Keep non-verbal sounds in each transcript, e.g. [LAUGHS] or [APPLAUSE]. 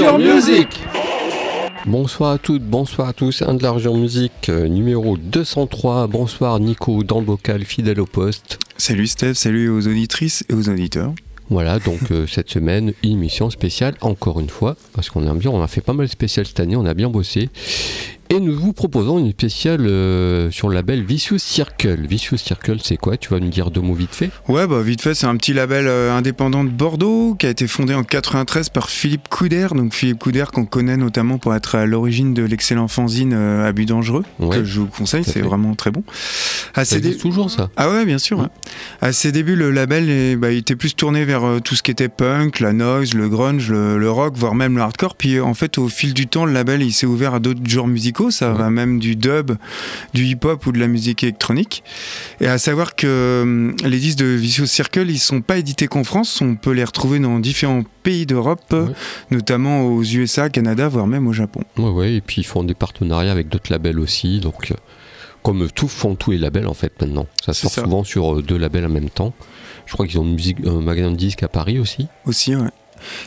Music Bonsoir à toutes, bonsoir à tous, un de l'argent musique euh, numéro 203. Bonsoir Nico dans le bocal, fidèle au poste. Salut Steph, salut aux auditrices et aux auditeurs. Voilà, donc euh, [LAUGHS] cette semaine, une émission spéciale, encore une fois, parce qu'on a bien, on a fait pas mal de spéciales cette année, on a bien bossé. Et nous vous proposons une spéciale euh, sur le label Vicious Circle. Vicious Circle, c'est quoi? Tu vas nous dire deux mots vite fait? Ouais, bah vite fait, c'est un petit label euh, indépendant de Bordeaux qui a été fondé en 93 par Philippe Couder. Donc Philippe Couder qu'on connaît notamment pour être à l'origine de l'excellent fanzine euh, Abus dangereux que je vous conseille, c'est vraiment très bon. À ça toujours ça? Ah ouais, bien sûr. À ses débuts, le label bah, il était plus tourné vers tout ce qui était punk, la noise, le grunge, le, le rock, voire même le hardcore. Puis en fait, au fil du temps, le label il s'est ouvert à d'autres genres musicaux ça va même du dub, du hip-hop ou de la musique électronique. Et à savoir que hum, les disques de Vicious Circle, ils sont pas édités qu'en France, on peut les retrouver dans différents pays d'Europe, notamment aux USA, Canada, voire même au Japon. Ouais, ouais, et puis ils font des partenariats avec d'autres labels aussi, donc euh, comme tout font tous les labels en fait maintenant. Ça sort souvent sur euh, deux labels en même temps. Je crois qu'ils ont une musique, un magasin de disques à Paris aussi. Aussi, ouais.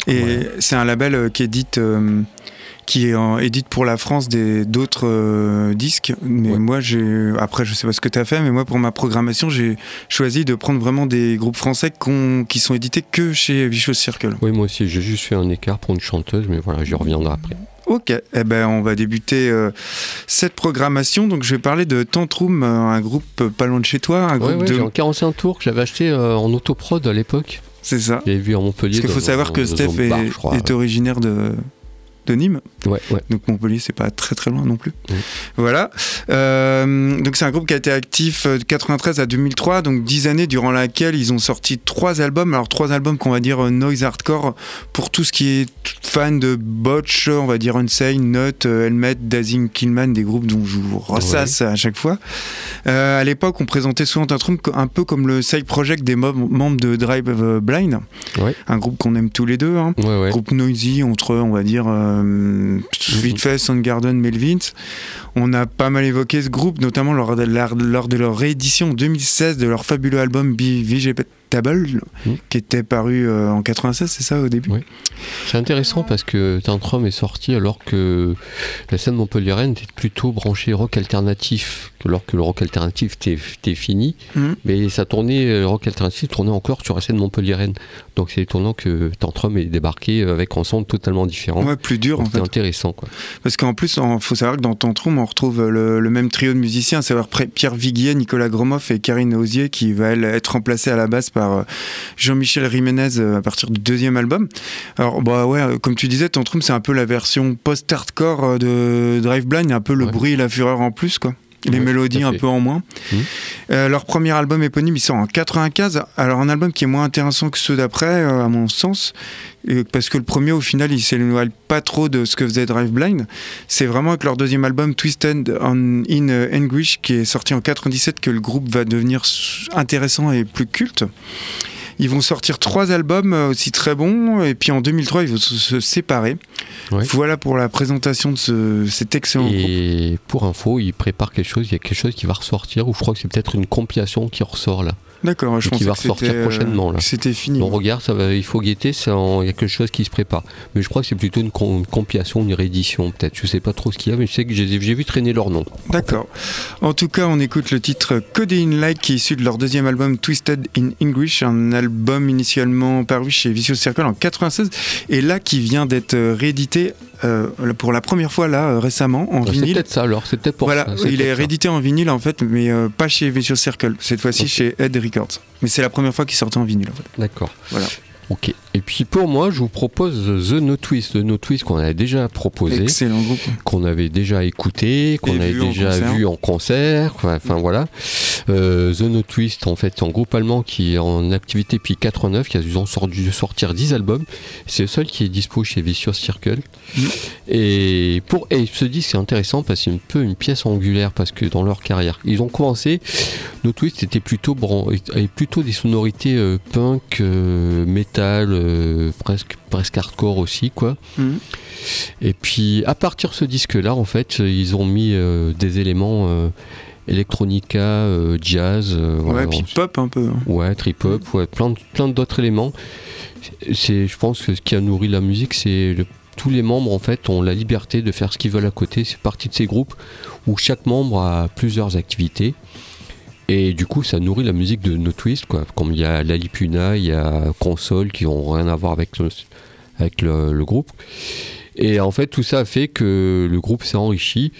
Et c'est un label euh, qui édite qui édite pour la France d'autres euh, disques. Mais moi, j'ai après, je sais pas ce que tu as fait, mais moi, pour ma programmation, j'ai choisi de prendre vraiment des groupes français qui sont édités que chez Vicious Circle. Oui, moi aussi, j'ai juste fait un écart pour une chanteuse, mais voilà, j'y reviendrai après. Ok, eh ben, on va débuter euh, cette programmation. Donc, je vais parler de Tantrum, euh, un groupe pas loin de chez toi. Un groupe de... en 45 tours que j'avais acheté en autoprod à l'époque. C'est ça. J'avais vu à Montpellier. Parce qu'il faut savoir que Steph est, originaire de, de Nîmes. Ouais, ouais. Donc Montpellier, c'est pas très très loin non plus. Voilà. Euh, donc c'est un groupe qui a été actif de 93 à 2003, donc 10 années durant laquelle ils ont sorti trois albums. Alors trois albums qu'on va dire euh, noise hardcore pour tout ce qui est fan de Botch, on va dire Unsane, Nut, euh, Helmet, Dazing Killman, des groupes dont je vous ressasse à chaque fois. à l'époque, on présentait souvent un truc un peu comme le side project des membres de Drive Blind, un groupe qu'on aime tous les deux, hein. groupe noisy entre on va dire euh, vite fait Soundgarden, Melvins. On a pas mal évoqué ce groupe, notamment lors de, lors de leur réédition en 2016 de leur fabuleux album Be Table, mmh. qui était paru euh, en 96, c'est ça au début? C'est intéressant parce que Tantrum est sorti alors que la scène montpelliéraine était plutôt branchée rock alternatif, alors que le rock alternatif était, fini, mmh. mais ça tournait, le rock alternatif tournait encore sur la scène montpelliéraine. Donc c'est étonnant que Tantrum ait débarqué avec un son totalement différent. Ouais, plus dur en fait. C'est intéressant quoi. Parce qu'en plus, il faut savoir que dans Tantrum, on retrouve le, même trio de musiciens, à savoir Pierre Viguier, Nicolas Gromoff et Karine Osier, qui va être remplacée à la basse par euh, Jean-Michel Jiménez euh, à partir du deuxième album. Alors, bah ouais, euh, comme tu disais, Tantrum, c'est un peu la version post-hardcore de Drive Blind, un peu le bruit et la fureur en plus, quoi les mélodies un peu en moins. Mmh. leur premier album éponyme, il sort en 95. Alors un album qui est moins intéressant que ceux d'après, à mon sens, parce que le premier, au final, il s'éloigne pas trop de ce que faisait Drive Blind. C'est vraiment avec leur deuxième album, Twisted in Anguish, qui est sorti en 97, que le groupe va devenir intéressant et plus culte. Ils vont sortir trois albums euh, aussi très bons, et puis en 2003, ils vont se séparer. Voilà pour la présentation de cet excellent groupe. Et pour info, ils préparent quelque chose, il y a quelque chose qui va ressortir, ou je crois que c'est peut-être une compilation qui ressort là. D'accord, je pense qui va ressortir euh, prochainement. C'était fini. On regarde, ça va, il faut guetter, il y a quelque chose qui se prépare. Mais je crois que c'est plutôt une, compilation, une réédition peut-être. Je sais pas trop ce qu'il y a, mais je sais que j'ai vu traîner leur nom. D'accord. En tout cas, on écoute le titre in Light qui est issu de leur deuxième album Twisted in English, un album initialement paru chez Vicious Circle en 96 et là qui vient d'être réédité euh, pour la première fois là euh, récemment en vinyle. C'est peut-être ça alors, c'est peut-être pour voilà, il est réédité en vinyle en fait, mais euh, pas chez Vicious Circle, cette fois-ci chez Ed Records. Mais c'est la première fois qu'il sortait en vinyle en fait. D'accord. Voilà. Ok. Et puis pour moi, je vous propose The No Twist. The No Twist qu'on avait déjà proposé. Excellent groupe. Qu'on avait déjà écouté, qu'on avait déjà vu en concert. Enfin voilà. Euh, The No Twist, en fait, c'est un groupe allemand qui est en activité depuis 89, qui a dû sortir 10 albums. C'est le seul qui est dispo chez Vicious Circle. Mm. Et, pour, et ce disque, c'est intéressant parce que c'est un peu une pièce angulaire parce que dans leur carrière, ils ont commencé. No Twist était plutôt, plutôt des sonorités euh, punk, euh, metal euh, presque, presque hardcore aussi, quoi. Mhm. Et puis, à partir de ce disque-là, en fait, ils ont mis euh, des éléments euh, electronica, jazz. ouais, puis pop un peu. Hein. Ouais, trip-hop, ouais, plein, plein d'autres éléments. C'est, je pense que ce qui a nourri la musique, c'est tous les membres en fait ont la liberté de faire ce qu'ils veulent à côté. C'est partie de ces groupes où chaque membre a plusieurs activités. Et du coup, ça nourrit la musique de No Twist, quoi. Comme il y a Lalipuna, il y a Console qui n'ont rien à voir avec, le, avec le, groupe. Et en fait, tout ça a fait que le groupe s'est enrichi.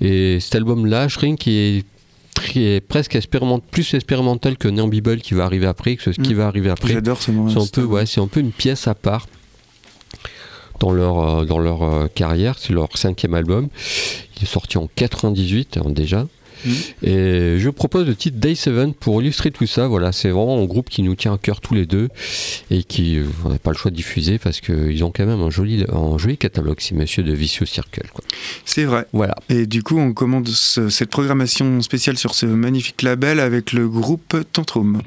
Et cet album-là, Shrink, qui est, très, presque expériment, plus expérimental que Neon qui va arriver après, que ce qui mm. va arriver après. J'adore ce moment. C'est un, peu, ouais, un peu une pièce à part dans leur, euh, dans leur euh, carrière. C'est leur cinquième album. Il est sorti en 98 hein, déjà. Mm. Et je propose le titre Day 7 pour illustrer tout ça. Voilà, c'est vraiment un groupe qui nous tient à cœur tous les deux et qui euh, on n'a pas le choix de diffuser parce qu'ils ont quand même un joli, un joli catalogue, c'est Monsieur de Vicious Circle. C'est vrai. Voilà. Et du coup, on commande cette programmation spéciale sur ce magnifique label avec le groupe Tantrum.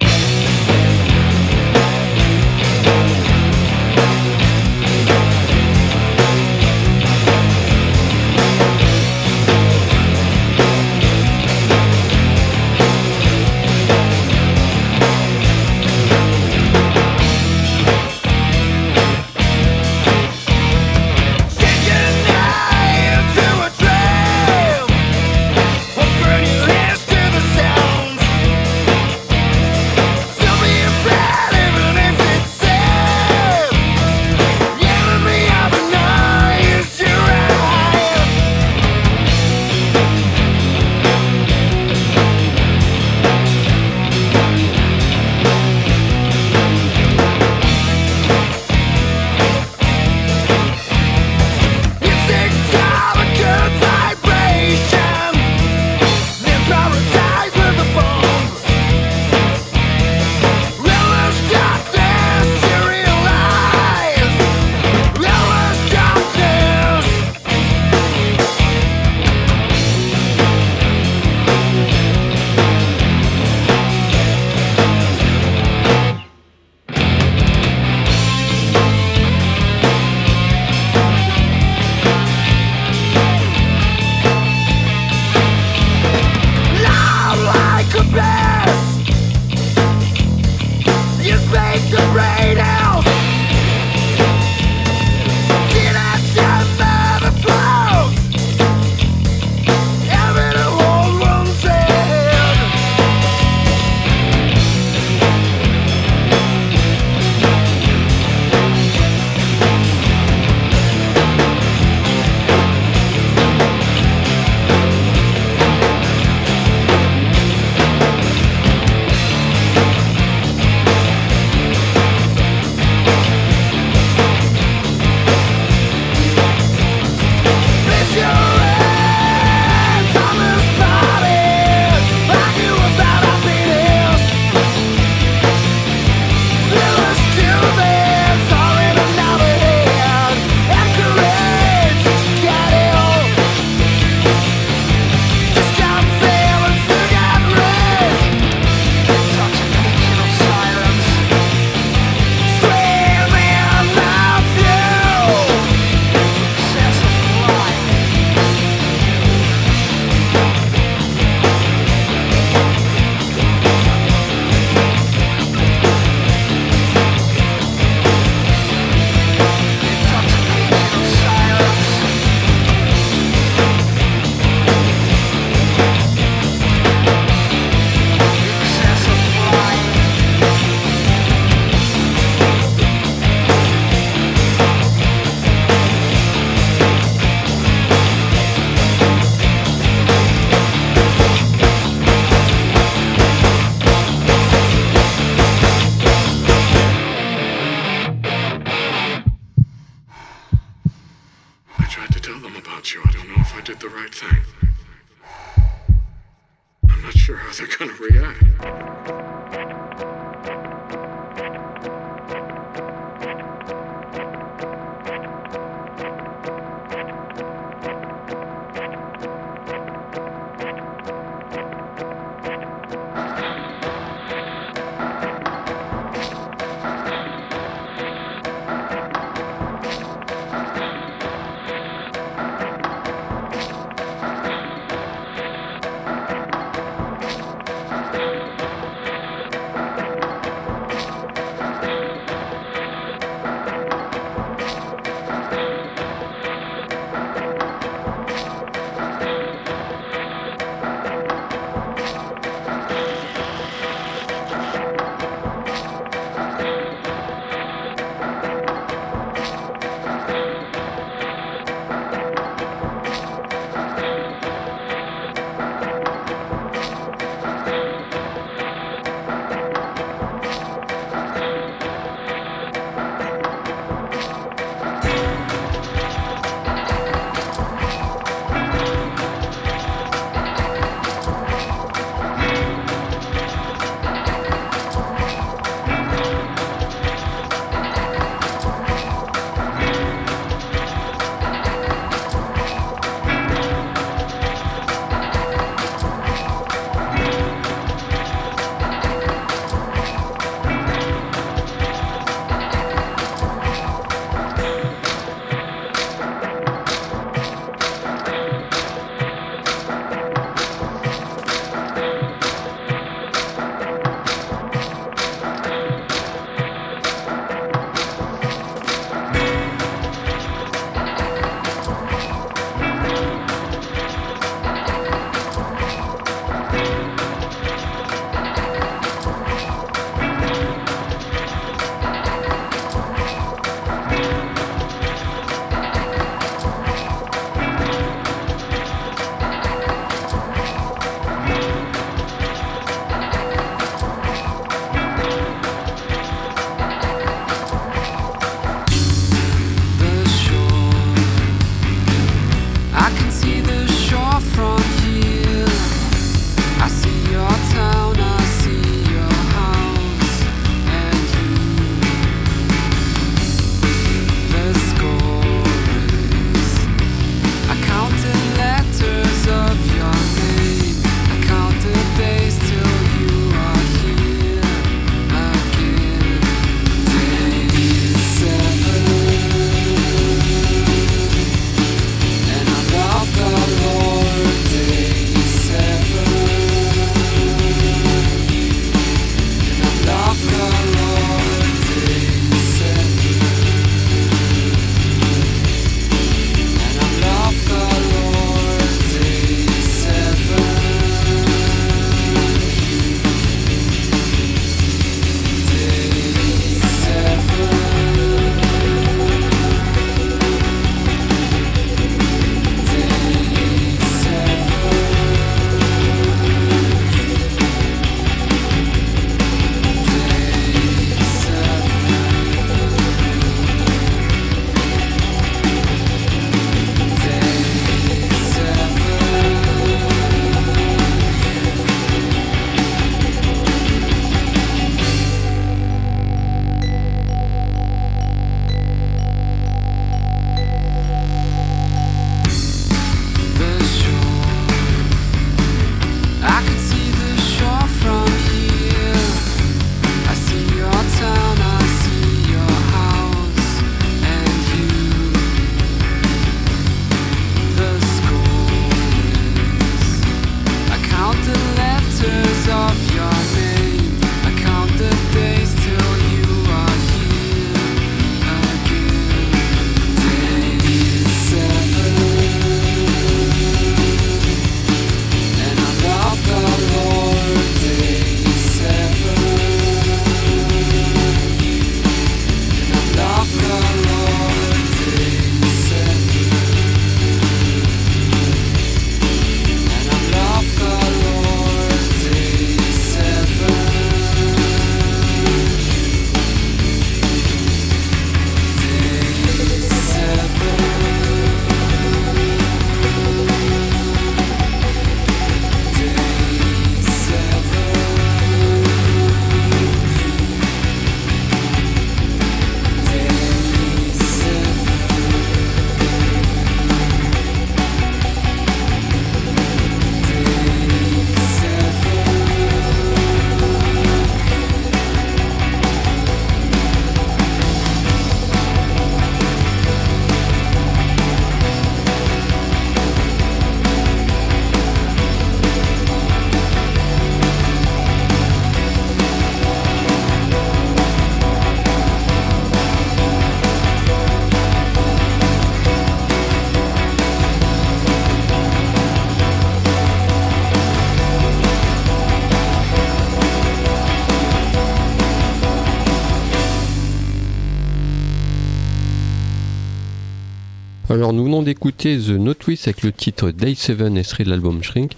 Alors nous venons d'écouter The No Twist avec le titre Day 7 extrait de l'album Shrink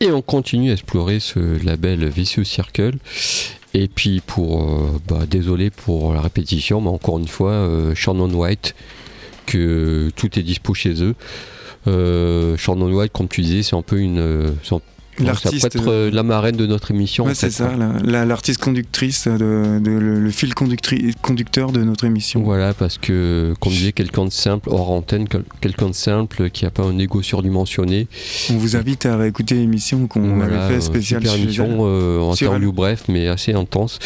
et on continue à explorer ce label Vicious Circle. Et puis pour, euh, bah, désolé pour la répétition, mais encore une fois, euh, Shannon White, que tout est dispo chez eux. Euh, Shannon White, comme tu disais, c'est un peu une, un ça peut être euh, la marraine de notre émission. Ouais, c'est ça, l'artiste conductrice, de, le, fil conducteur de notre émission. Voilà, parce que, comme disait quelqu'un de simple, hors antenne, quelqu'un de simple qui n'a pas un ego surdimensionné. On vous invite à réécouter l'émission qu'on avait fait spéciale. Super émission, euh, en interview bref, mais assez intense.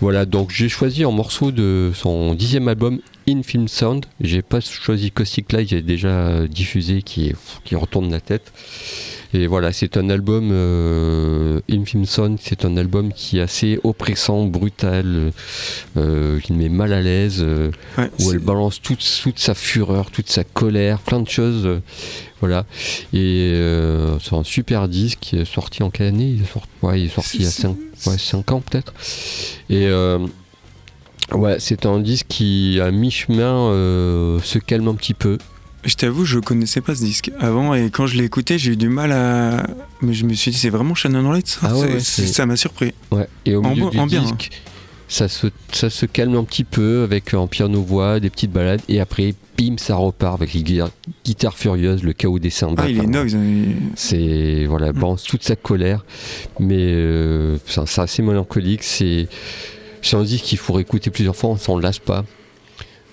Voilà, donc j'ai choisi un morceau de son dixième album, In Film Sound. J'ai pas choisi Caustic Light, j'ai déjà diffusé qui, qui retourne la tête. Et voilà, c'est un album, euh, c'est un album qui est assez oppressant, brutal, euh, qui me met mal à l'aise, euh, où elle balance toute, toute, sa fureur, toute sa colère, plein de choses. Euh, voilà. Et c'est un super disque qui est sorti en quelle année? Il est sorti, il est sorti il y a 5 ans peut-être. Et ouais, c'est un disque qui, à mi-chemin, se calme un petit peu. Je t'avoue, je connaissais pas ce disque avant et quand je l'ai écouté, j'ai eu du mal à. Mais je me suis dit, c'est vraiment Shannon Wright ça ah ouais, Ça m'a surpris. Ouais. Et au milieu du disque, ça, se, ça se calme un petit peu avec un piano-voix, des petites balades et après, bim, ça repart avec les guitares furieuses, le chaos des cymbales. Ah, il est noise. Hein, c'est. Voilà, mm. toute sa colère. Mais euh, c'est assez mélancolique. C'est un disque qu'il faut écouter plusieurs fois, on s'en lasse pas.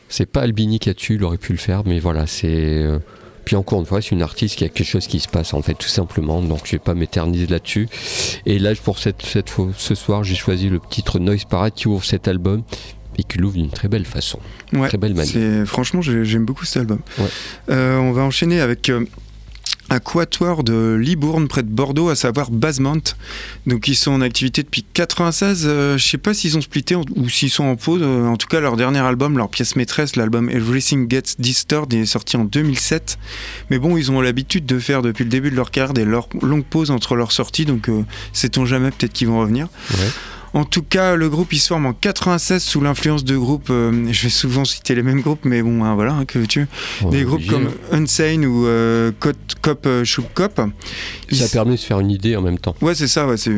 C'est pas Albini qui a tué, il aurait pu le faire, mais voilà, c'est. Euh, puis encore une fois, c'est une artiste qui a quelque chose qui se passe en fait, tout simplement. Donc je vais pas m'éterniser là-dessus. Et là, pour cette, cette ce soir, j'ai choisi le titre Noise Parade qui ouvre cet album et qui l'ouvre d'une très belle façon. très belle manière. Franchement, j'aime beaucoup cet album. Euh, on va enchaîner avec. Euh, quatuor de Libourne près de Bordeaux, à savoir Basement. Donc ils sont en activité depuis 96. Euh, je sais pas s'ils ont splitté ou s'ils sont en pause. Euh, en tout cas, leur dernier album, leur pièce maîtresse, l'album Everything Gets Disturbed, est sorti en 2007. Mais bon, ils ont l'habitude de faire depuis le début de leur carrière des longues pauses entre leurs sorties. Donc euh, sait-on jamais, peut-être qu'ils vont revenir. Ouais. En tout cas, le groupe il se forme en 96 sous l'influence de groupes. Euh, je vais souvent citer les mêmes groupes, mais bon, hein, voilà, hein, que tu. des groupes comme Unsane ou euh, Cop euh, Shook Cop. Ça permet de se faire une idée en même temps. Ouais, c'est ça. Ouais, c'est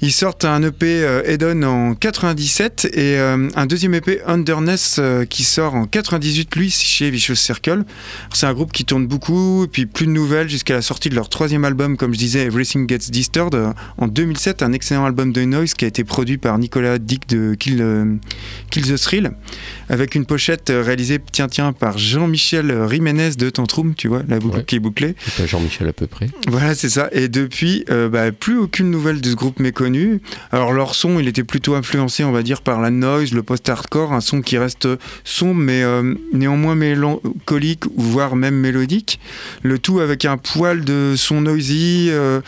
ils sortent un EP euh, Eden en 97 et euh, un deuxième EP Underness euh, qui sort en 98 lui chez Vicious Circle. C'est un groupe qui tourne beaucoup et puis plus de nouvelles jusqu'à la sortie de leur troisième album comme je disais Everything Gets Disturbed en 2007 un excellent album de noise qui a été produit par Nicolas Dick de Kill, Kill the Thrill avec une pochette réalisée tiens tiens par Jean-Michel Riménez de Tantrum tu vois la boucle qui est bouclée. Jean-Michel à peu près. Voilà c'est ça et depuis bah, plus aucune nouvelle de ce groupe méconnu. Alors leur son, il était plutôt influencé, on va dire, par la noise, le post-hardcore, un son qui reste sombre mais euh, néanmoins mélancolique, voire même mélodique. Le tout avec un poil de son noisy. Euh,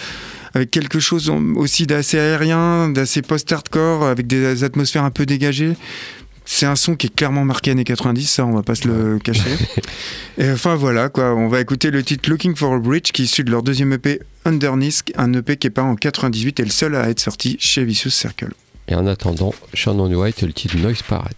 avec quelque chose aussi d'assez aérien, d'assez post-hardcore, avec des atmosphères un peu dégagées. C'est un son qui est clairement marqué années 90, ça on va pas se le cacher. [LAUGHS] Et enfin voilà quoi, on va écouter le titre Looking for a Bridge qui est issu de leur deuxième EP Underneath, un EP qui est pas en 98 et le seul à être sorti chez Vicious Circle. Et en attendant, Shannon White et le titre Noise Parade.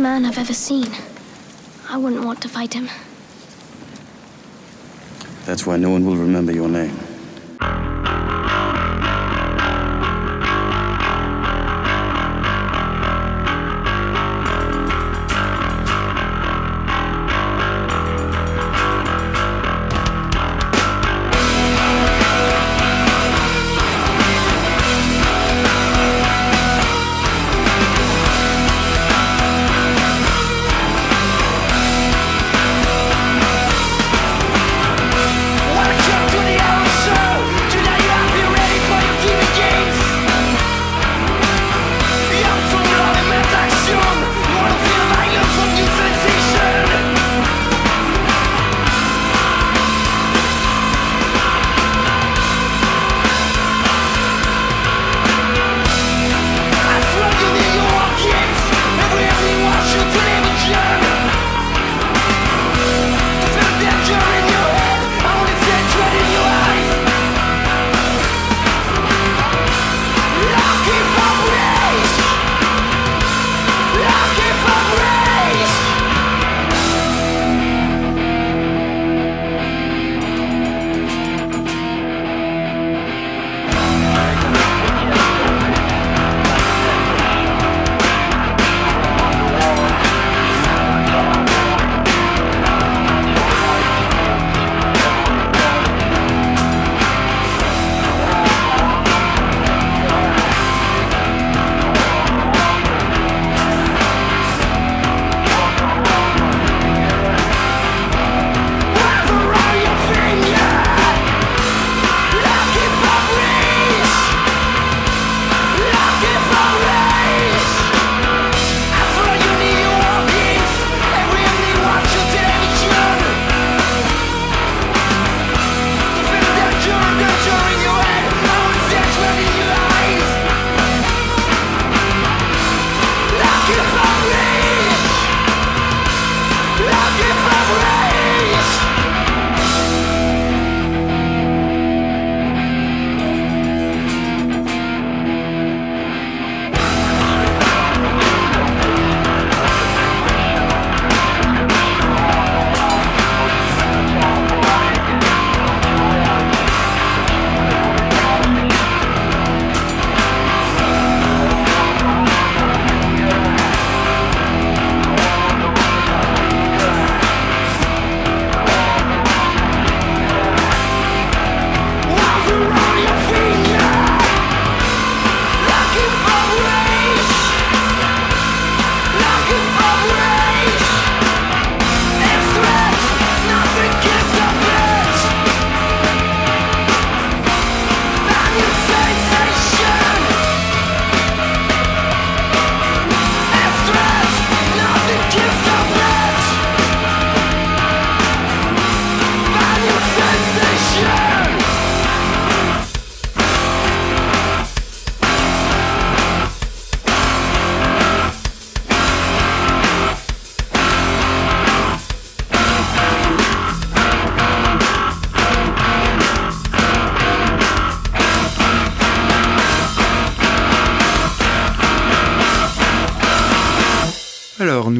Man I've ever seen. I wouldn't want to fight him. That's why no one will remember your name.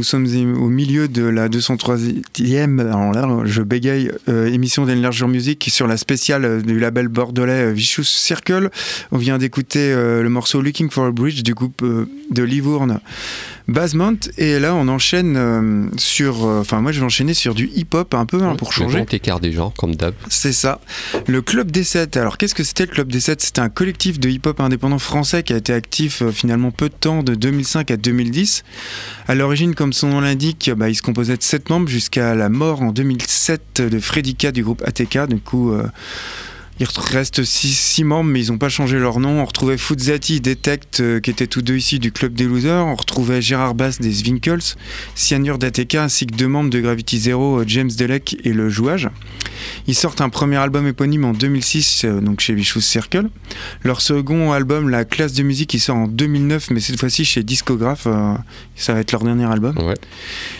Nous sommes au milieu de la 203e, alors là, je bégaye, euh, émission d'Enlarger Music sur la spéciale euh, du label bordelais euh, Vicious Circle. On vient d'écouter le morceau Looking for a Bridge du groupe de Livourne Basement. Et là, on enchaîne euh, sur. euh, Enfin, moi, je vais enchaîner sur du hip-hop un peu hein, pour Le changer. écart des genres, comme d'hab. C'est ça. Le Club des 7. Alors, qu'est-ce que c'était le Club des 7 C'était un collectif de hip-hop indépendant français qui a été actif euh, finalement peu de temps, de 2005 à 2010. À l'origine, comme son nom l'indique, bah, il se composait de 7 membres jusqu'à la mort en 2007 de Freddy K du groupe ATK. Du coup. Il reste 6 membres, mais ils n'ont pas changé leur nom. On retrouvait Fuzzati, Detect, euh, qui étaient tous deux ici du Club des Losers. On retrouvait Gérard Bass des Zwinkels, Cyanure d'ATK, ainsi que deux membres de Gravity Zero, euh, James Delec et Le Jouage. Ils sortent un premier album éponyme en 2006, euh, donc chez Vicious Circle. Leur second album, La classe de musique, il sort en 2009, mais cette fois-ci chez Discograph. euh, ça va être leur dernier album. Ouais.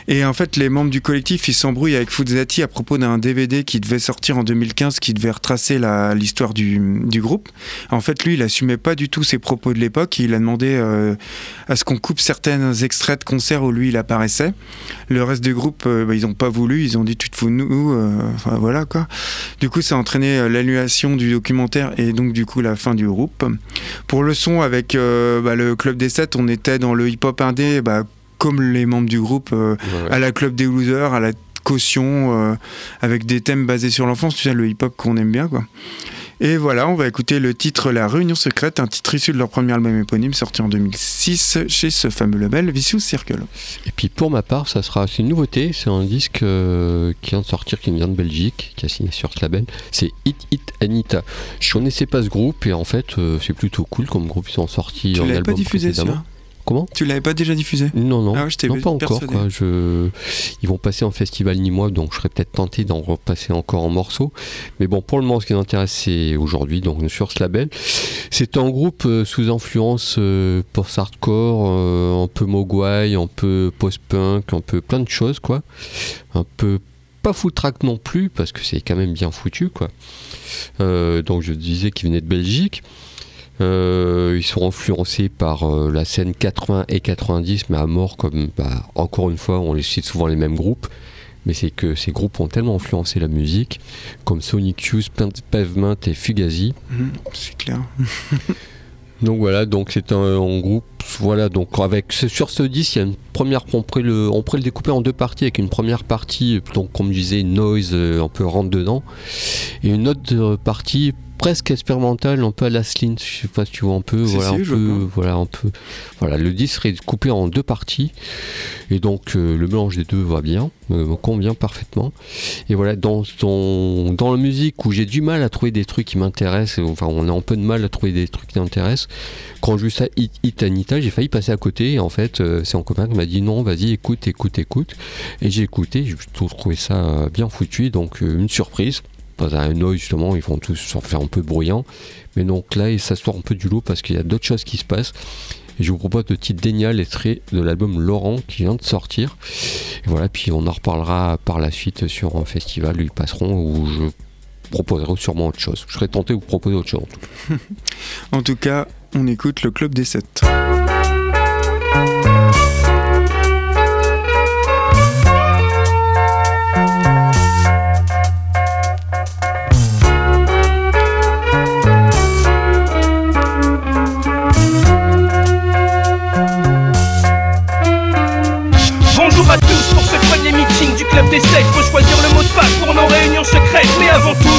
Et en fait, les membres du collectif, ils s'embrouillent avec Fuzzati à propos d'un DVD qui devait sortir en 2015, qui devait retracer la, à l'histoire du, du groupe. En fait, lui, il assumait pas du tout ses propos de l'époque. Il a demandé euh, à ce qu'on coupe certains extraits de concerts où lui, il apparaissait. Le reste du groupe, euh, bah, ils n'ont pas voulu. Ils ont dit, tu te fous de nous. euh, Enfin, voilà, quoi. Du coup, ça a entraîné l'annulation du documentaire et donc, du coup, la fin du groupe. Pour le son, avec bah, le Club des 7, on était dans le hip-hop indé, bah, comme les membres du groupe, Ouais. à la Club des Losers, à la caution, euh, avec des thèmes basés sur l'enfance, tu sais, le hip-hop qu'on aime bien, quoi. Et voilà, on va écouter le titre La Réunion Secrète, un titre issu de leur premier album éponyme sorti en 2006 chez ce fameux label Vicious Circle. Et puis pour ma part, ça sera une nouveauté, c'est un disque euh, qui vient de sortir, qui vient de Belgique, qui a signé sur ce label. C'est Hit Hit Anita. Je connaissais pas ce groupe et en fait euh, c'est plutôt cool comme groupe. Ils ont sorti Tu un l'avais album pas diffusé, précédemment. Comment Tu l'avais pas déjà diffusé Non, non, Ah ouais, je non pas encore. Quoi. Je... Ils vont passer en festival nîmois, donc je serais peut-être tenté d'en repasser encore en morceaux. Mais bon, pour le moment, ce qui nous intéresse, c'est aujourd'hui, donc sur ce label. C'est un groupe euh, sous influence euh, post-hardcore, euh, un peu mogwai, un peu post-punk, un peu plein de choses, quoi. Un peu pas full track non plus, parce que c'est quand même bien foutu, quoi. Euh, donc je disais qu'ils venaient de Belgique. Euh, ils sont influencés par euh, la scène 80 et 90, mais à mort, comme bah, encore une fois, on les cite souvent les mêmes groupes. Mais c'est que ces groupes ont tellement influencé la musique, comme Sonic Youth, Pav- Pavement et Fugazi. Mhm, C'est clair. [LAUGHS] Donc voilà, donc c'est un, un groupe, voilà, donc avec sur ce disque, il y a une première, on pourrait le, on pourrait le découper en deux parties, avec une première partie, donc comme je disais, noise, euh, un peu rentre dedans, et une autre euh, partie presque expérimentale, un peu à la Slint, je sais pas si tu vois un peu, Si, voilà, si, un peu, voilà, un peu, voilà, le disque serait coupé en deux parties, et donc euh, le mélange des deux va bien, euh, me convient parfaitement. Et voilà, dans, dans, dans la musique où j'ai du mal à trouver des trucs qui m'intéressent, enfin on a un peu de mal à trouver des trucs qui m'intéressent, quand j'ai vu ça, Hit, Hit Anita, j'ai failli passer à côté, et en fait euh, c'est un copain qui m'a dit non, vas-y, écoute, écoute, écoute. Et j'ai écouté, j'ai trouvé ça euh, bien foutu, donc une surprise. Dans un noise justement, ils vont tous s'en faire un peu bruyant. Mais donc là, ça sort un peu du lot parce qu'il y a d'autres choses qui se passent. Et je vous propose le titre Dénial extrait de l'album Laurent qui vient de sortir. Et voilà, puis on en reparlera par la suite sur un festival où ils passeront où je proposerai sûrement autre chose. Je serais tenté de vous proposer autre chose. En tout cas, [LAUGHS] on écoute le Club des 7. Des sectes. Faut choisir le mot de passe pour nos réunions secrètes. Mais avant tout,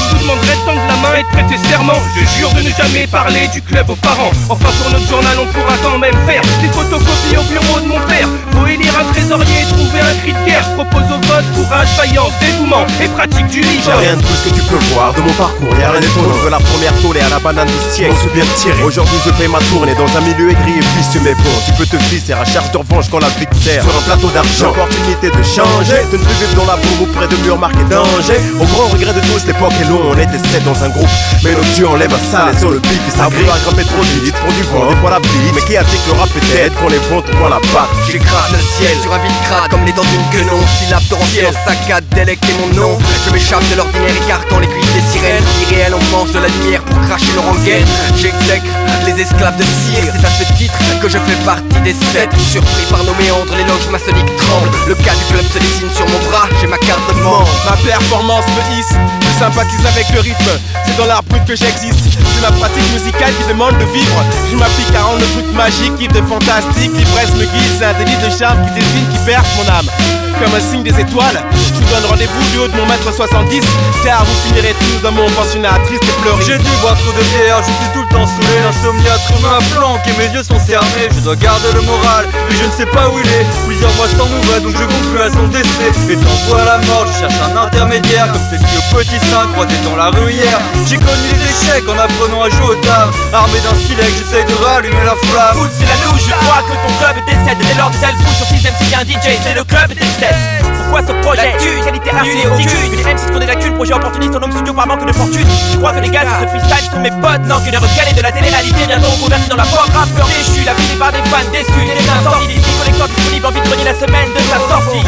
main et de prêter serment. Je jure de ne jamais parler du club aux parents. Enfin, pour notre journal, on pourra quand même faire des photocopies au bureau de mon père. Faut élire un trésorier et trouver un cri de guerre. Propose au vote courage, faïence, dévouement et pratique du J'ai livre. rien de tout ce que tu peux voir de mon parcours, y'a rien d'étonnant De la première tollée à la banane du siècle, on se bien tiré Aujourd'hui je paye ma tournée dans un milieu aigri et vicieux Mais bon, tu peux te glisser à charge de revanche quand la vie sert Sur un plateau d'argent, opportunité de changer De ne plus vivre dans la boue ou près de murs marqués danger Au grand regret de tous, l'époque est longue, on était sept dans un groupe. Mais dieux enlèvent un sale et sur le beat et ça brille. à grimper trop vite pour du vent, des fois la bite. Mais qui a dit que le rap peut-être qu'on les ventes pour la patte J'écrase le ciel sur un beat crade comme les dents d'une guenon. Syllabe torrentielle, saccade, délecter mon nom. Je m'échappe de l'ordinaire écartant les cuisses des sirènes. Irréel on pense de la lumière pour cracher leur rengaine. J'exècre les esclaves de cire C'est à ce titre que je fais partie des sept. Surpris par nos méandres, les loges maçonniques tremblent. Le cas du club se dessine sur mon bras, j'ai ma carte de membre. Ma performance me hisse, je sympathise avec le rythme, c'est dans l'art brut que j'existe. C'est ma pratique musicale qui demande de vivre. Je m'applique à rendre le truc magique, kiff de fantastique, l'ivresse me guise, c'est un délit de charme qui désigne, qui perce mon âme. Comme un signe des étoiles, je vous donne rendez-vous du haut de mon mètre 70, car vous finirez tous dans mon pensionnat triste et fleuri. J'ai dû boire trop de bière, je suis tout le temps saoulé L'insomniatre m'a flanqué, mes yeux sont cernés Je dois garder le moral, mais je ne sais pas où il est. Plusieurs mois sans nouvelles, donc je plus à son décès. Et t'envoies la mort, je cherche un intermédiaire Comme ces vieux petits seins croisés dans la rue hier. J'ai connu les échecs en apprenant à jouer aux dames Armé d'un stylet, j'essaye de rallumer la flamme. Foot, c'est la louche, je crois que ton club décède. Dès lors des ailes poussent sur 6ème, c'est un DJ, c'est le club des 7 Pourquoi ce projet thune, Qualité artistique. aucune. Que les M6 qu'on est la cul, projet opportuniste en home studio par manque de fortune. Je crois que les gars sur ce freestyle sont mes potes. Non, que les recalés de la télé-réalité viendront convertis dans la pop rappeur déchu La vie par des fans déçus, des sortis Des collecteurs disponibles en vitrine la semaine de sa sortie.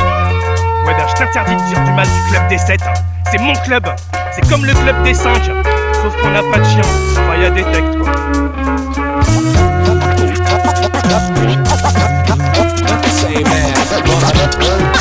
Ouais ben je t'interdis de dire du mal du club des 7 C'est mon club, c'est comme le club des 5 sauf qu'on n'a pas de chien. Enfin, y a des textes quoi. We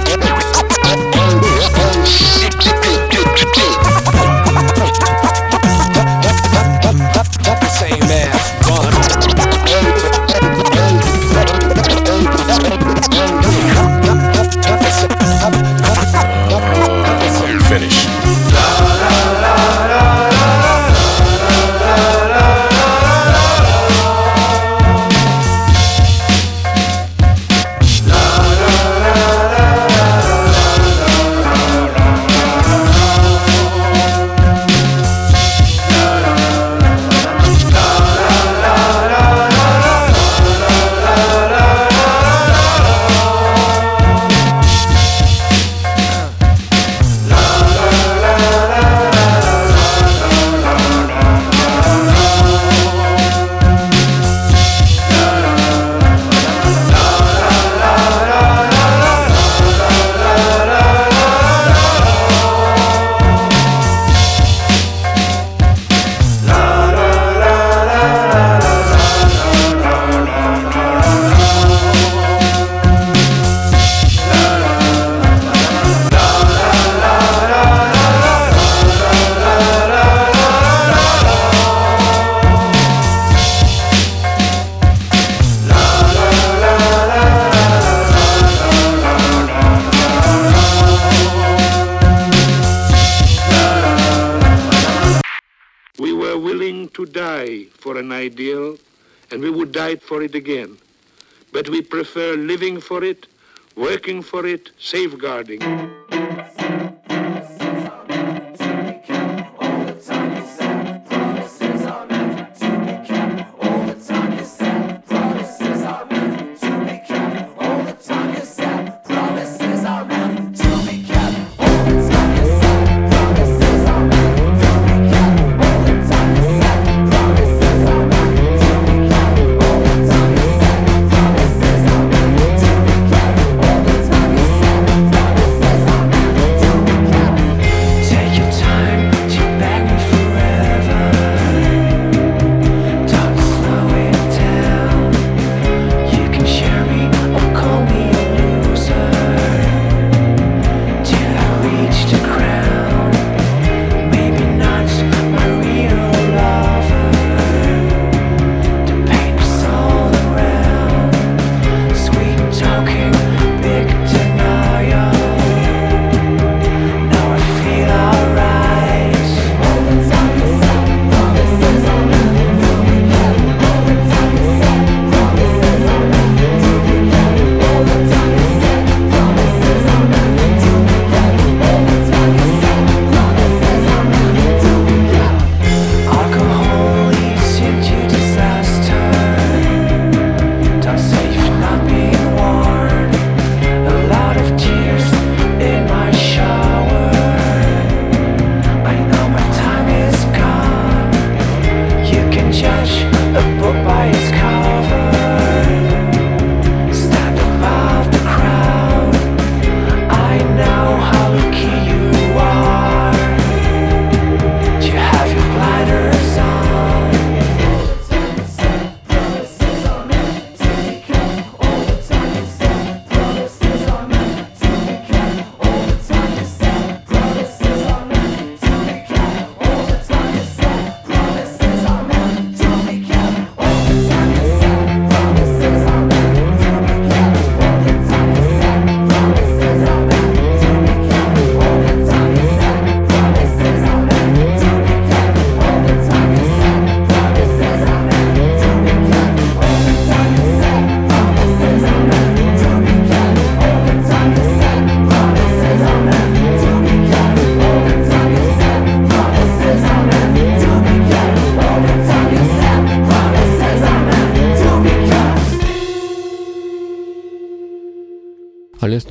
for it, working for it, safeguarding.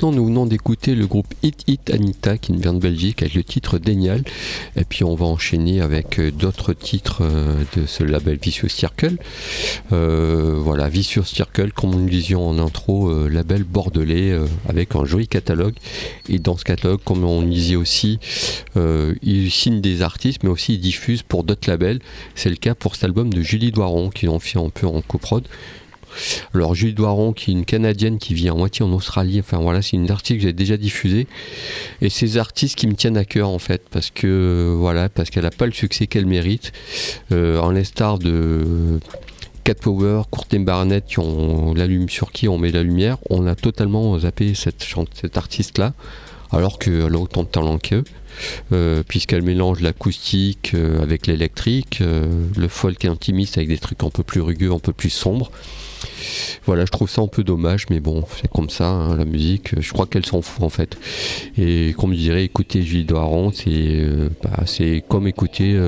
À l'instant, nous venons d'écouter le groupe Hit Hit Anita qui vient de Belgique avec le titre Dénial. Et puis on va enchaîner avec euh, d'autres titres euh, de ce label Vicious Circle. Euh, voilà, Vicious Circle, comme nous disions en intro, label bordelais avec un joli catalogue. Et dans ce catalogue, comme on disait aussi, ils signent des artistes, mais aussi ils diffusent pour d'autres labels. C'est le cas pour cet album de Julie Doiron qui ont fait un peu en coprod. Alors Julie Doiron, qui est une Canadienne qui vit à moitié en Australie, enfin voilà, c'est une artiste que j'ai déjà diffusée. Et ces artistes qui me tiennent à cœur en fait, parce que voilà, parce qu'elle n'a pas le succès qu'elle mérite. Euh, en l'instar de Cat Power, Courtney Barnett, qui ont l'allume sur qui on met la lumière, on a totalement zappé cette, cette artiste-là, alors qu'elle a autant de talent qu'eux. Euh, puisqu'elle mélange l'acoustique euh, avec l'électrique, euh, le folk intimiste avec des trucs un peu plus rugueux, un peu plus sombres. Voilà, je trouve ça un peu dommage, mais bon, c'est comme ça, hein, la musique, je crois qu'elle s'en fout en fait. Et comme je dirais, écouter Julie Doiron, c'est bah, comme écouter,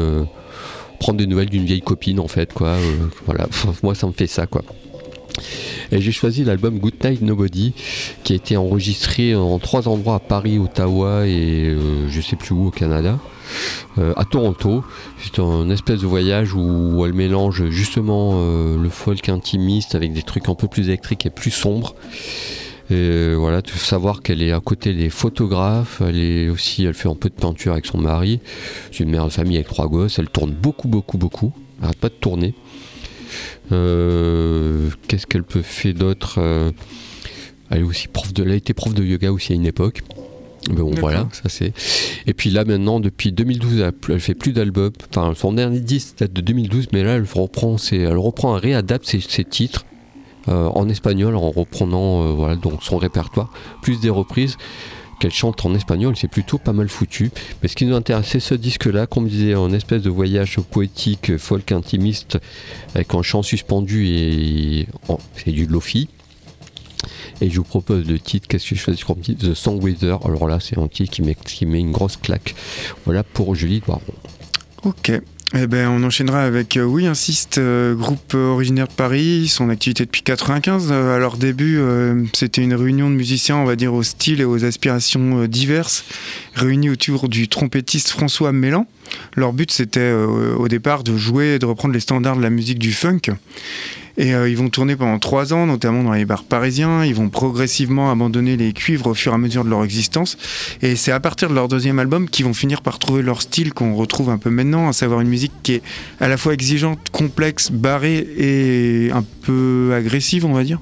prendre des nouvelles d'une vieille copine en fait, quoi. voilà, [LAUGHS] moi ça me fait ça, quoi. Et j'ai choisi l'album Good Night Nobody qui a été enregistré en trois endroits à Paris, Ottawa et euh, je sais plus où au Canada. Euh, à Toronto, c'est un espèce de voyage où elle mélange justement euh, le folk intimiste avec des trucs un peu plus électriques et plus sombres. Et euh, voilà, tu faut savoir qu'elle est à côté des photographes, elle est aussi, elle fait un peu de peinture avec son mari. C'est une mère de famille avec trois gosses, elle tourne beaucoup, beaucoup, beaucoup. Elle arrête pas de tourner. Euh, Qu'est-ce qu'elle peut faire d'autre Euh, Elle est aussi prof de, elle a été prof de yoga aussi à une époque. Mais bon, voilà, ça c'est. Et puis là maintenant, depuis 2012, elle, elle fait plus d'albums. Enfin, son dernier disque date de 2012, mais là elle reprend, ses, elle reprend, elle réadapte ses, ses titres euh, en espagnol en reprenant euh, voilà donc son répertoire, plus des reprises qu'elle chante en espagnol, c'est plutôt pas mal foutu. Mais ce qui nous intéresse, c'est ce disque-là, comme disait, un espèce de voyage poétique, folk intimiste, avec un chant suspendu et c'est du lofi. Et je vous propose le titre, qu'est-ce que je choisis comme titre? The Song. Alors là, c'est un titre qui met, qui met une grosse claque. Voilà pour Julie Doiron. Ok. Eh ben, on enchaînera avec euh, Oui Insiste, euh, groupe euh, originaire de Paris, son activité depuis 95. Euh, à leur début, c'était une réunion de musiciens, on va dire, au style et aux aspirations diverses, réunis autour du trompettiste François Mélan. Leur but, c'était au départ de jouer et de reprendre les standards de la musique du funk. Et euh, ils vont tourner pendant trois ans, notamment dans les bars parisiens. Ils vont progressivement abandonner les cuivres au fur et à mesure de leur existence. Et c'est à partir de leur deuxième album qu'ils vont finir par trouver leur style qu'on retrouve un peu maintenant, à savoir une musique qui est à la fois exigeante, complexe, barrée et un peu agressive, on va dire.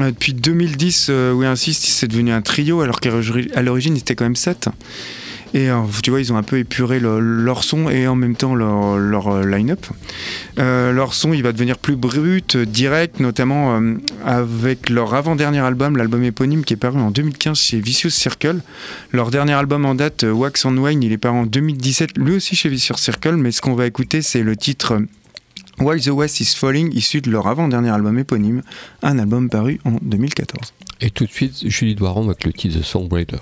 Euh, Depuis 2010, euh, We Insist, c'est devenu un trio, alors qu'à l'origine, ils étaient quand même sept. Et euh, tu vois, ils ont un peu épuré le- leur son et en même temps leur, leur, euh, line-up. Euh, leur son, il va devenir plus brut, direct, notamment euh, avec leur avant-dernier album, l'album éponyme qui est paru en 2015 chez Vicious Circle. Leur dernier album en date, Wax and Wine, il est paru en 2017, lui aussi chez Vicious Circle, mais ce qu'on va écouter, c'est le titre While the West is Falling, issu de leur avant-dernier album éponyme, un album paru en 2014. Et tout de suite, Julie Doiron avec le titre The Songwriter.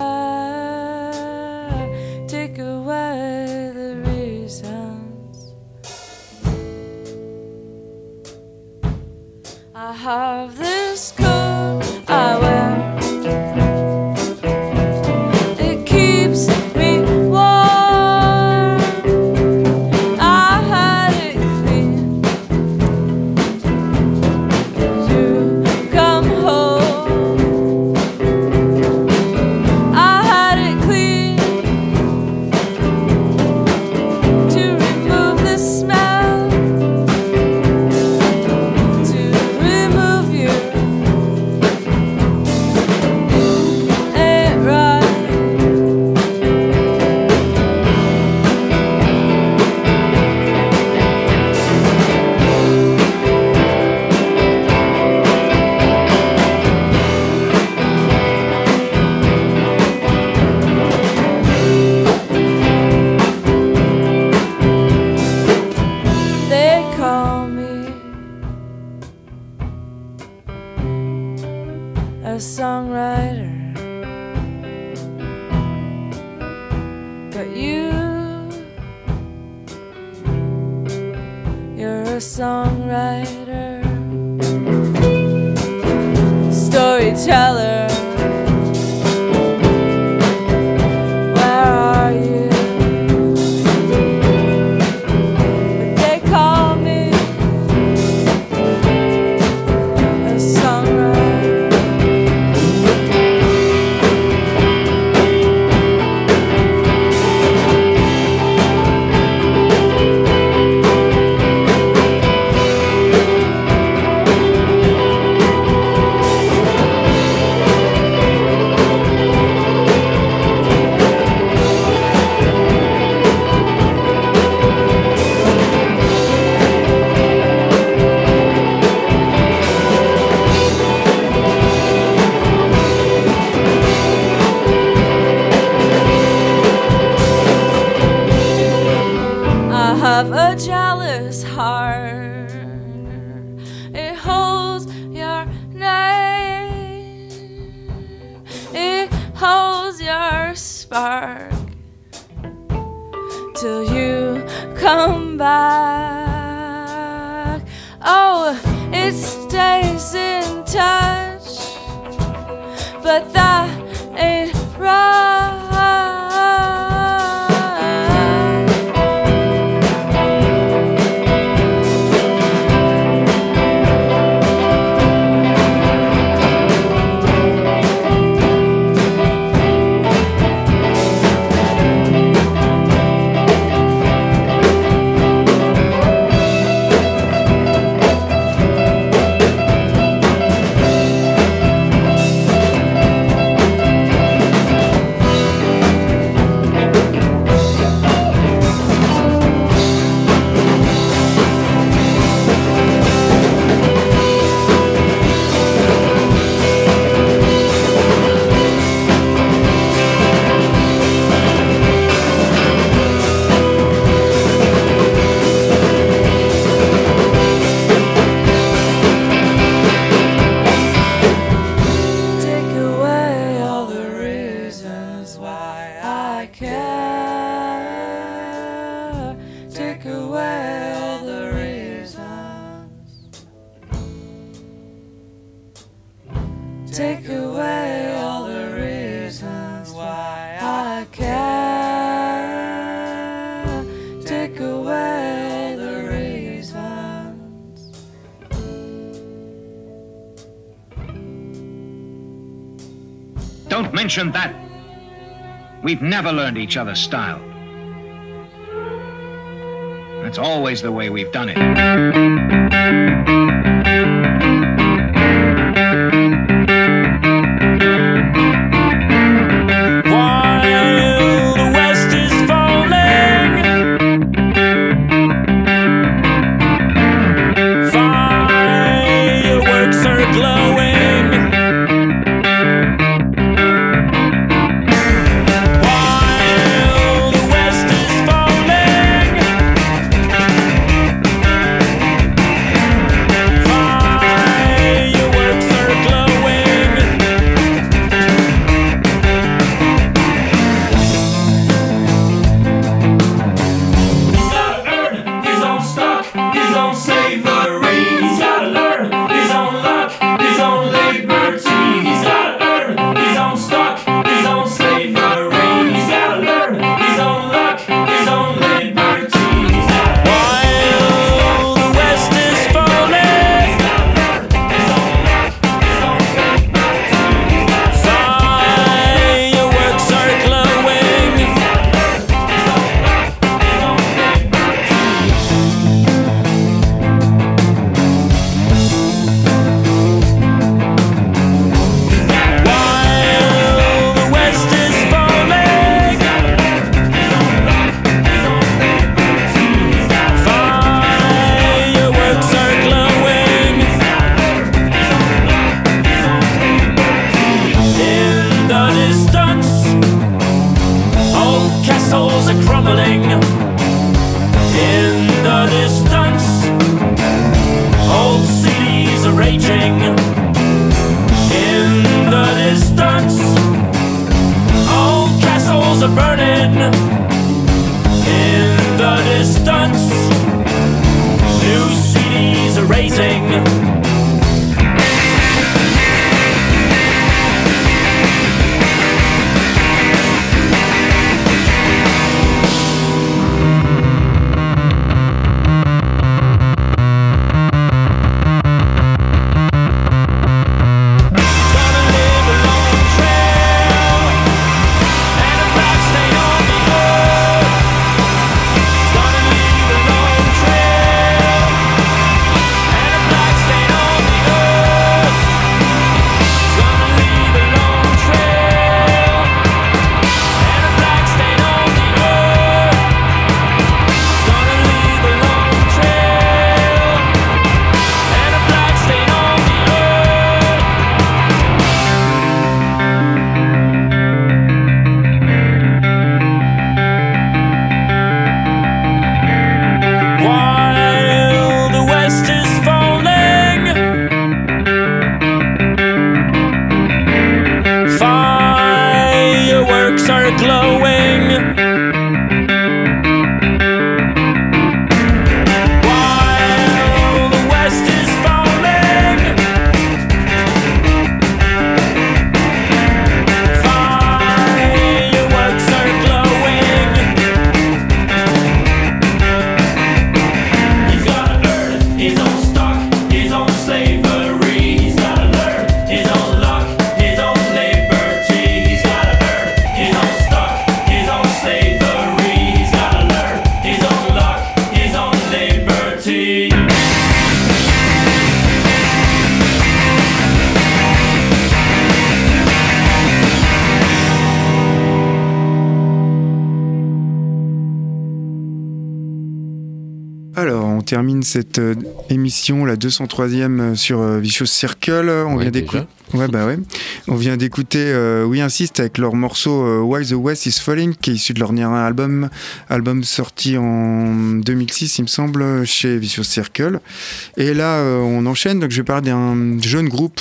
mentioned that. We've never learned each other's style. That's always the way we've done it. Termine cette euh, émission, la 203e euh, sur euh, Vicious Circle. On Ouais, vient d'écouter. Ouais, bah ouais. On vient d'écouter euh, We Insist avec leur morceau Why the West is Falling, qui est issu de leur dernier album, album sorti en 2006, il me semble, chez Vicious Circle. Et là, on enchaîne. Donc, je vais parler d'un jeune groupe.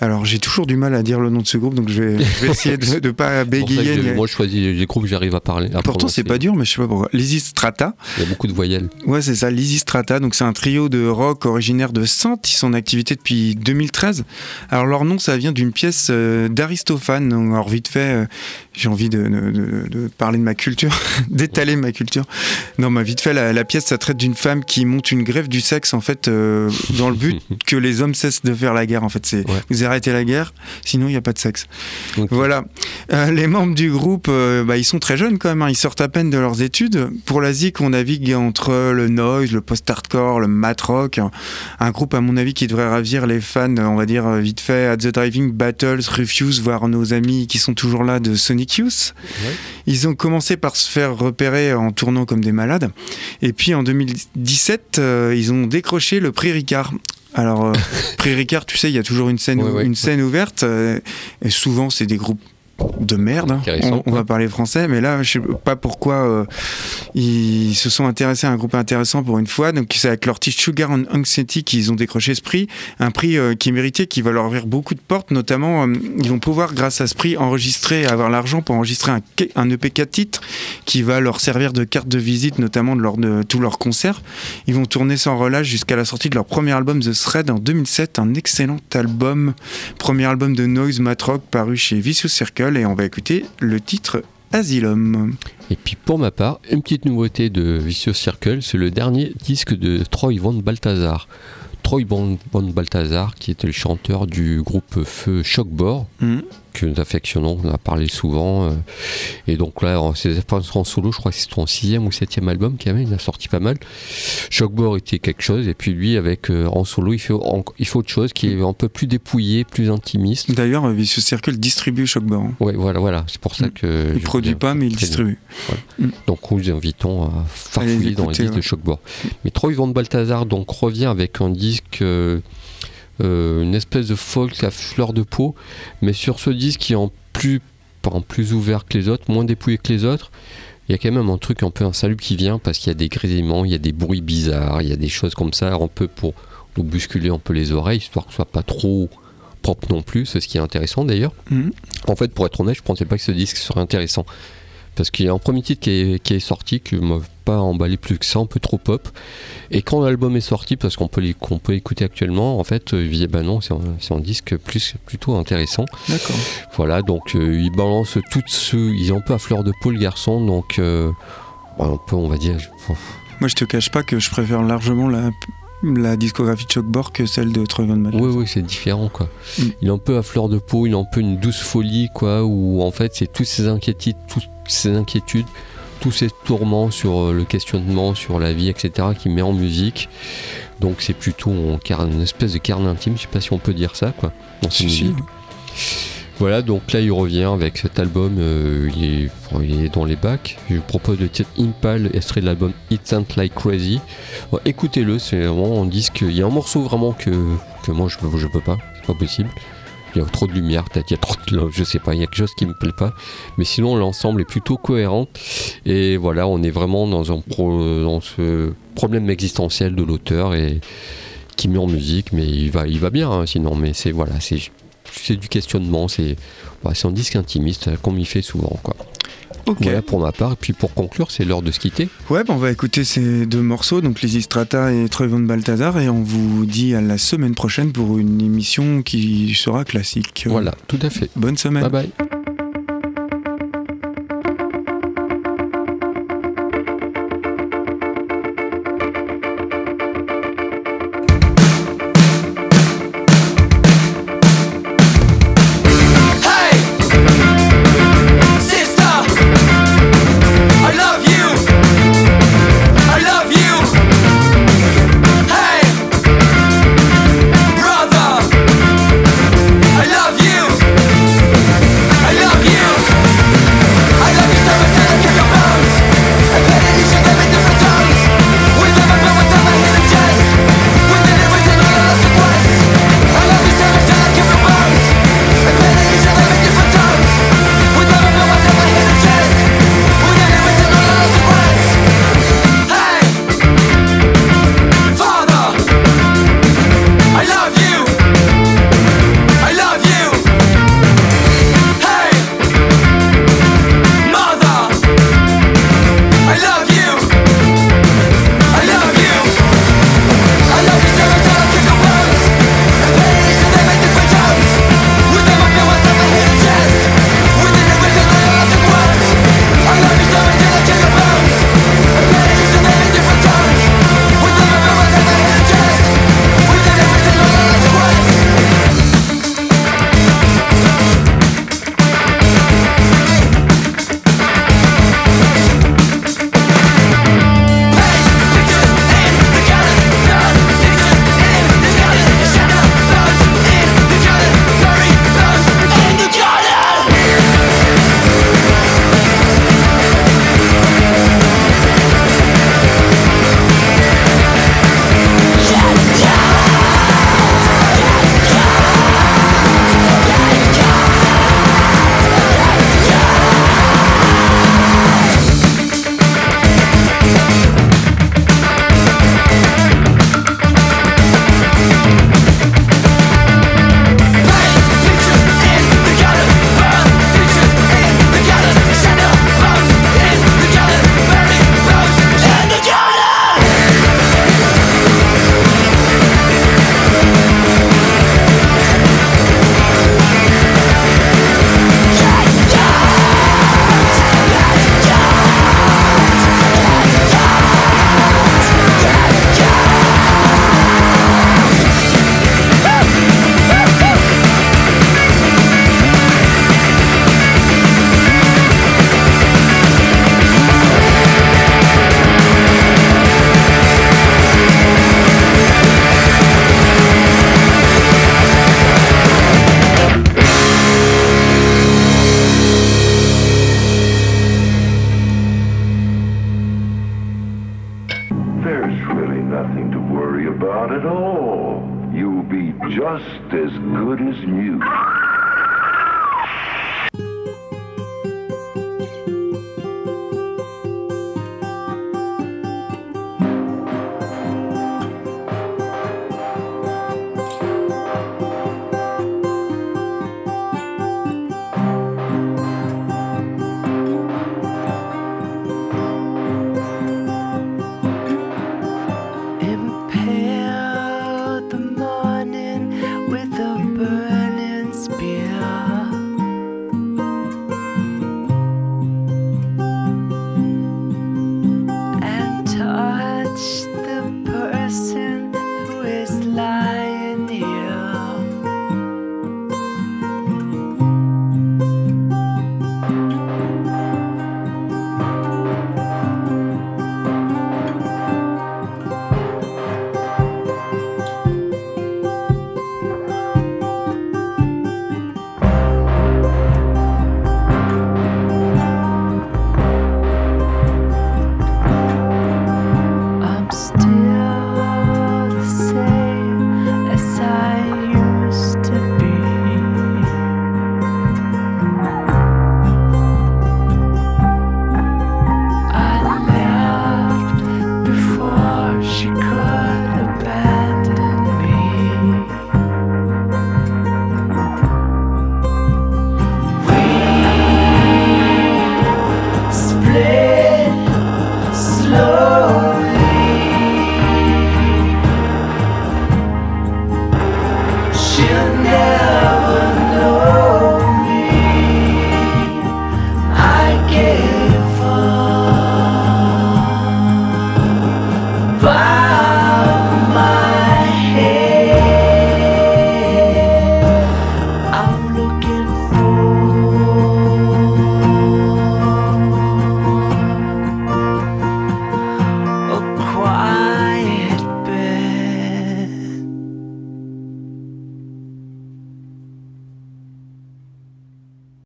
Alors, j'ai toujours du mal à dire le nom de ce groupe, donc je vais, je vais essayer de [LAUGHS] ne pas bégayer. moi, je choisis les groupes j'arrive à parler. à Pourtant, c'est pas dur, mais je sais pas pourquoi. Lizzy Strata. Il y a beaucoup de voyelles. Ouais, c'est ça, Lizzy Strata. Donc, c'est un trio de rock originaire de Sainte. Ils sont en activité depuis 2013. Alors, leur nom, ça vient d'une pièce euh, d'Aristophane. Alors, vite fait, euh, j'ai envie de, de- de- de parler de ma culture, [LAUGHS] d'étaler ma culture. Non, mais vite fait, la, la pièce, ça traite d'une femme qui monte une grève du sexe, en fait, euh, dans le but [LAUGHS] que les hommes cessent de faire la guerre. En fait, c'est arrêtez la guerre, sinon il n'y a pas de sexe. Voilà. Euh, les membres du groupe, euh, bah, ils sont très jeunes quand même. hein. Ils sortent à peine de leurs études. Pour la ZIC, on navigue entre le noise, le post-hardcore, le mat rock. Un groupe, à mon avis, qui devrait ravir les fans, on va dire euh, vite fait, At the Driving Battles, Refuse, voire nos amis qui sont toujours là de Sonic Youth. Ils ont commencé par se faire repérer en tournant comme des malades. Et puis en 2017, euh, ils ont décroché le prix Ricard. Alors, euh, [LAUGHS] prix Ricard, tu sais, il y a toujours une scène, Ouais, ouais. une scène ouverte. euh, et souvent, c'est des groupes de merde. hein. On, on va parler français, mais là, je sais pas pourquoi euh, ils se sont intéressés à un groupe intéressant pour une fois. Donc, c'est avec leur titre Sugar and Anxiety qu'ils ont décroché ce prix. Un prix euh, qui est mérité, qui va leur ouvrir beaucoup de portes. Notamment, euh, ils vont pouvoir, grâce à ce prix, enregistrer, avoir l'argent pour enregistrer un, un EP 4 titres qui va leur servir de carte de visite, notamment de lors de tous leurs concerts. Ils vont tourner sans relâche jusqu'à la sortie de leur premier album The Thread en 2007, un excellent album, premier album de noise mat rock paru chez Vicious Circle et on va écouter le titre Asylum. Et puis pour ma part, une petite nouveauté de Vicious Circle, c'est le dernier disque de Troy Von Balthazar. Troy Von, Von Balthazar, qui était le chanteur du groupe Feu Shockbore, Mhm. Que nous affectionnons, on en a parlé souvent. euh, et donc là, c'est pas en solo, je crois que c'est son sixième ou septième album même, il a sorti pas mal. Shockbore était quelque chose, et puis lui, avec euh, en solo, il fait, en- il fait autre chose qui est un peu plus dépouillé, plus intimiste. D'ailleurs, euh, Vicious Circle distribue Shockbore. hein. Ouais, voilà, voilà, c'est pour ça que. Il produit pas, mais il distribue. Voilà. Mm. Donc nous invitons à farfouiller dans les disques de. Shockboard. Mais Troy Van Balthazar donc revient avec un disque, euh, euh, une espèce de folk à fleur de peau, mais sur ce disque qui est en plus, pas en plus ouvert que les autres, moins dépouillé que les autres. Il y a quand même un truc un peu insalubre qui vient parce qu'il y a des grésillements, il y a des bruits bizarres, il y a des choses comme ça, un peu pour nous bousculer un peu les oreilles, histoire que ce soit pas trop propre non plus, c'est ce qui est intéressant d'ailleurs. Mhm. En fait, pour être honnête, je pensais pas que ce disque serait intéressant. Parce qu'il y a un premier titre qui est, qui est sorti, qui m'a pas emballé plus que ça, un peu trop pop. Et quand l'album est sorti, parce qu'on peut, qu'on peut écouter actuellement, en fait, euh, disais, bah non, c'est un, disque plus, plutôt intéressant. D'accord. Voilà, donc euh, ils balancent toutes ceux, ils ont un peu à fleur de peau le garçon, donc euh, bah, un peu, on va dire, Moi, je te cache pas que je préfère largement la, la discographie de Shockbore que celle de Troy Van Balthazar. Oui, oui, c'est différent, quoi. Mm. Il est un peu à fleur de peau, il a un peu une douce folie, quoi, où en fait, c'est toutes ces inquiétudes, toutes ces inquiétudes, tous ces tourments sur euh, le questionnement, sur la vie, etc., qu'il met en musique. Donc, c'est plutôt carne- une espèce de carnet intime, je sais pas si on peut dire ça, quoi, dans ses. Voilà, donc là il revient avec cet album, euh, il, est, dans les bacs. Je vous propose le titre Impale, extrait de l'album It Ain't Like Crazy. Écoutez-le, c'est vraiment un disque. Il y a un morceau vraiment que, que moi je je peux pas, c'est pas possible. Il y a trop de lumière, peut-être il y a trop de je sais pas, il y a quelque chose qui me plaît pas. Mais sinon l'ensemble est plutôt cohérent. Et voilà, on est vraiment dans, un dans ce problème existentiel de l'auteur et qui met en musique, mais il va, il va bien hein, sinon. Mais c'est voilà, c'est c'est du questionnement, c'est bah, un disque intimiste comme il fait souvent. Quoi. Okay. Voilà pour ma part. Et puis pour conclure, c'est l'heure de se quitter. Ouais, bah, on va écouter ces deux morceaux, donc Les Istrata et Trevon Balthazar, et on vous dit à la semaine prochaine pour une émission qui sera classique. Voilà, tout à fait. Bonne semaine. Bye bye.